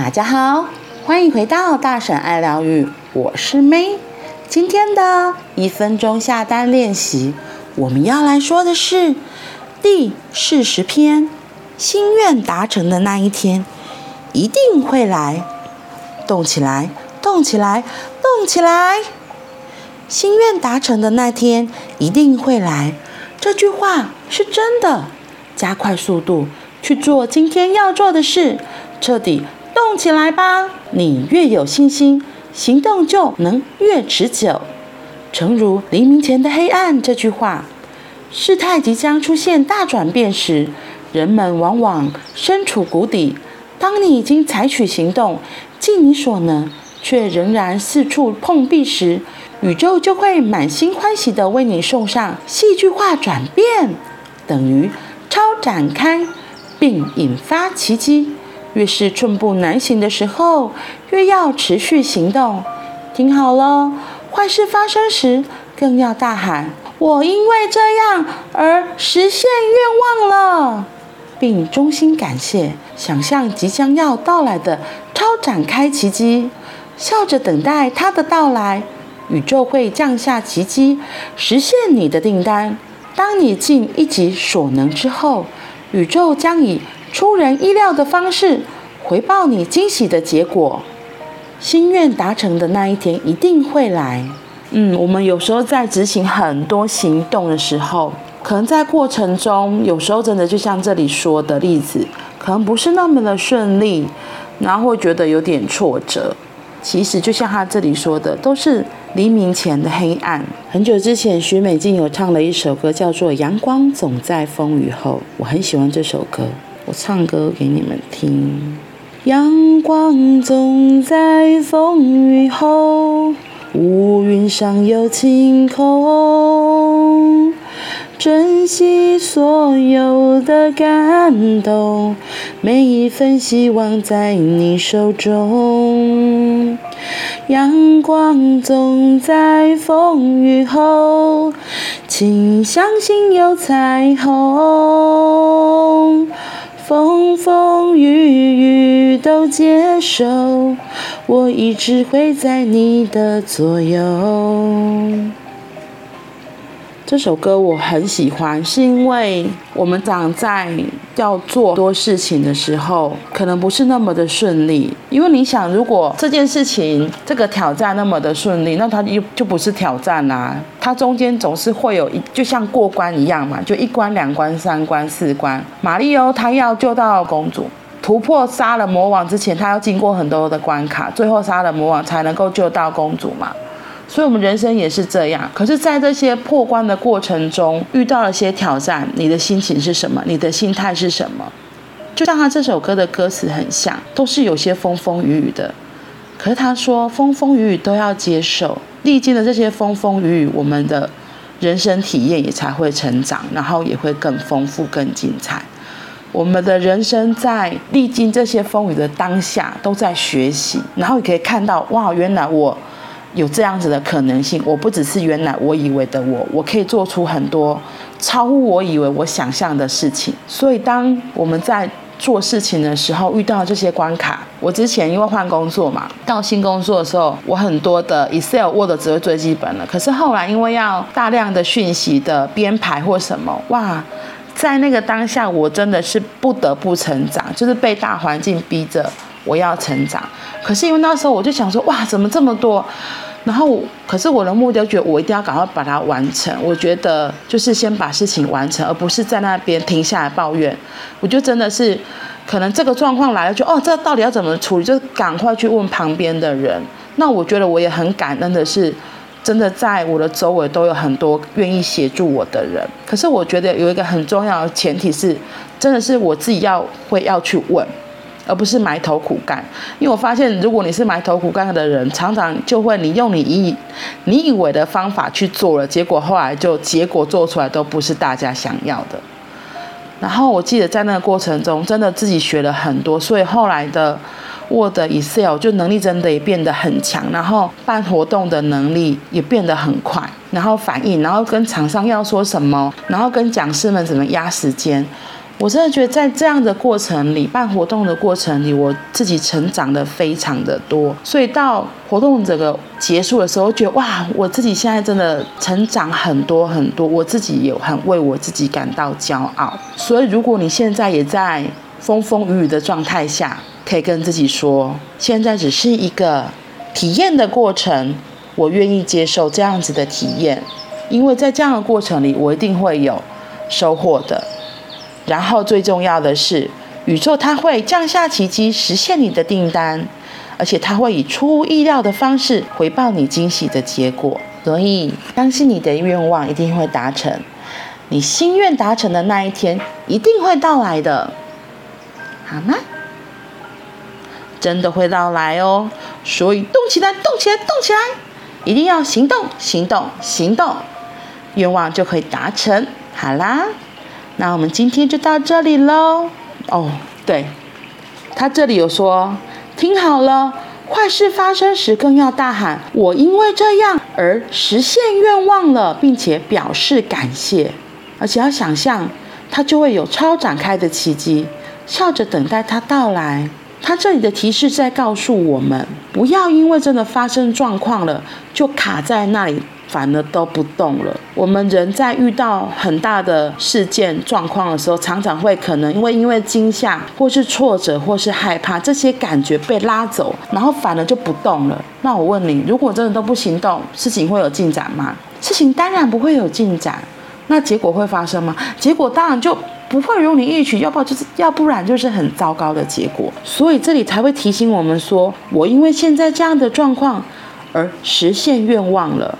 大家好，欢迎回到大婶爱疗愈，我是 May。今天的一分钟下单练习，我们要来说的是第四十篇：心愿达成的那一天一定会来。动起来，动起来，动起来！心愿达成的那天一定会来。这句话是真的。加快速度去做今天要做的事，彻底动起来吧！你越有信心，行动就能越持久。诚如黎明前的黑暗这句话，事态即将出现大转变时，人们往往身处谷底。当你已经采取行动，尽你所能，却仍然四处碰壁时，宇宙就会满心欢喜地为你送上戏剧化转变，等于超展开，并引发奇迹。越是寸步难行的时候，越要持续行动。听好了，坏事发生时，更要大喊：“我因为这样而实现愿望了。”并衷心感谢，想象即将要到来的超展开奇迹，笑着等待它的到来。宇宙会降下奇迹，实现你的订单。当你尽一己所能之后，宇宙将以出人意料的方式回报你惊喜的结果。心愿达成的那一天一定会来。嗯，我们有时候在执行很多行动的时候。可能在过程中，有时候真的就像这里说的例子，可能不是那么的顺利，然后会觉得有点挫折。其实就像他这里说的，都是黎明前的黑暗。很久之前，许美静有唱了一首歌，叫做《阳光总在风雨后》，我很喜欢这首歌，我唱歌给你们听。阳光总在风雨后，乌云上有晴空。珍惜所有的感动，每一份希望在你手中。阳光总在风雨后，请相信有彩虹。风风雨雨都接受，我一直会在你的左右。这首歌我很喜欢，是因为我们长在要做多事情的时候，可能不是那么的顺利。因为你想，如果这件事情这个挑战那么的顺利，那它就就不是挑战啦、它中间总是会有一，就像过关一样嘛，就一关、两关、三关、四关。马里欧他要救到公主，突破杀了魔王之前，他要经过很多的关卡，最后杀了魔王才能够救到公主嘛。所以，我们人生也是这样。可是，在这些破关的过程中，遇到了些挑战，你的心情是什么？你的心态是什么？就像他这首歌的歌词很像，都是有些风风雨雨的。可是他说，风风雨雨都要接受，历经了这些风风雨雨，我们的人生体验也才会成长，然后也会更丰富、更精彩。我们的人生在历经这些风雨的当下，都在学习，然后你可以看到，哇，原来我。有这样子的可能性，我不只是原来我以为的我，我可以做出很多超乎我以为我想象的事情。所以，当我们在做事情的时候遇到这些关卡，我之前因为换工作嘛，到新工作的时候，我很多的 Excel、Word 只会最基本了。可是后来因为要大量的讯息的编排或什么，哇，在那个当下，我真的是不得不成长，就是被大环境逼着我要成长。可是因为那时候我就想说，哇，怎么这么多？然后，可是我的目标，觉得我一定要赶快把它完成。我觉得就是先把事情完成，而不是在那边停下来抱怨。我就真的是，可能这个状况来了就，就哦，这到底要怎么处理？就赶快去问旁边的人。那我觉得我也很感恩的是，真的在我的周围都有很多愿意协助我的人。可是我觉得有一个很重要的前提是，真的是我自己要会要去问。而不是埋头苦干，因为我发现，如果你是埋头苦干的人，常常就会你用你以你以为的方法去做了，结果后来就结果做出来都不是大家想要的。然后我记得在那个过程中，真的自己学了很多，所以后来的 Word、Excel 就能力真的也变得很强，然后办活动的能力也变得很快，然后反应，然后跟厂商要说什么，然后跟讲师们怎么压时间。我真的觉得在这样的过程里，办活动的过程里，我自己成长的非常的多。所以到活动整个结束的时候，觉得哇，我自己现在真的成长很多很多，我自己也很为我自己感到骄傲。所以如果你现在也在风风雨雨的状态下，可以跟自己说，现在只是一个体验的过程，我愿意接受这样子的体验，因为在这样的过程里，我一定会有收获的。然后最重要的是，宇宙它会降下奇迹，实现你的订单，而且它会以出乎意料的方式回报你惊喜的结果。所以，相信你的愿望一定会达成，你心愿达成的那一天一定会到来的，好吗？真的会到来哦！所以动起来，动起来，动起来，一定要行动，行动，行动，愿望就可以达成。好啦。那我们今天就到这里喽。哦，对，他这里有说，听好了，坏事发生时更要大喊“我因为这样而实现愿望了”，并且表示感谢，而且要想象，它就会有超展开的奇迹，笑着等待它到来。他这里的提示在告诉我们，不要因为真的发生状况了，就卡在那里。反而都不动了。我们人在遇到很大的事件状况的时候，常常会可能因为因为惊吓，或是挫折，或是害怕，这些感觉被拉走，然后反而就不动了。那我问你，如果真的都不行动，事情会有进展吗？事情当然不会有进展。那结果会发生吗？结果当然就不会如你预期，要不然就是要不然就是很糟糕的结果。所以这里才会提醒我们说，我因为现在这样的状况而实现愿望了。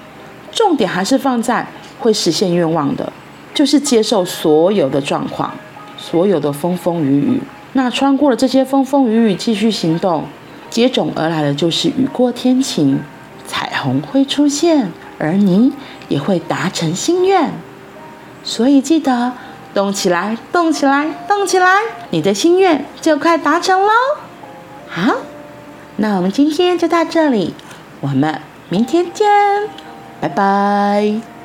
重点还是放在会实现愿望的，就是接受所有的状况，所有的风风雨雨。那穿过了这些风风雨雨，继续行动，接踵而来的就是雨过天晴，彩虹会出现，而你也会达成心愿。所以记得动起来，动起来，动起来，你的心愿就快达成喽。好，那我们今天就到这里，我们明天见。拜拜。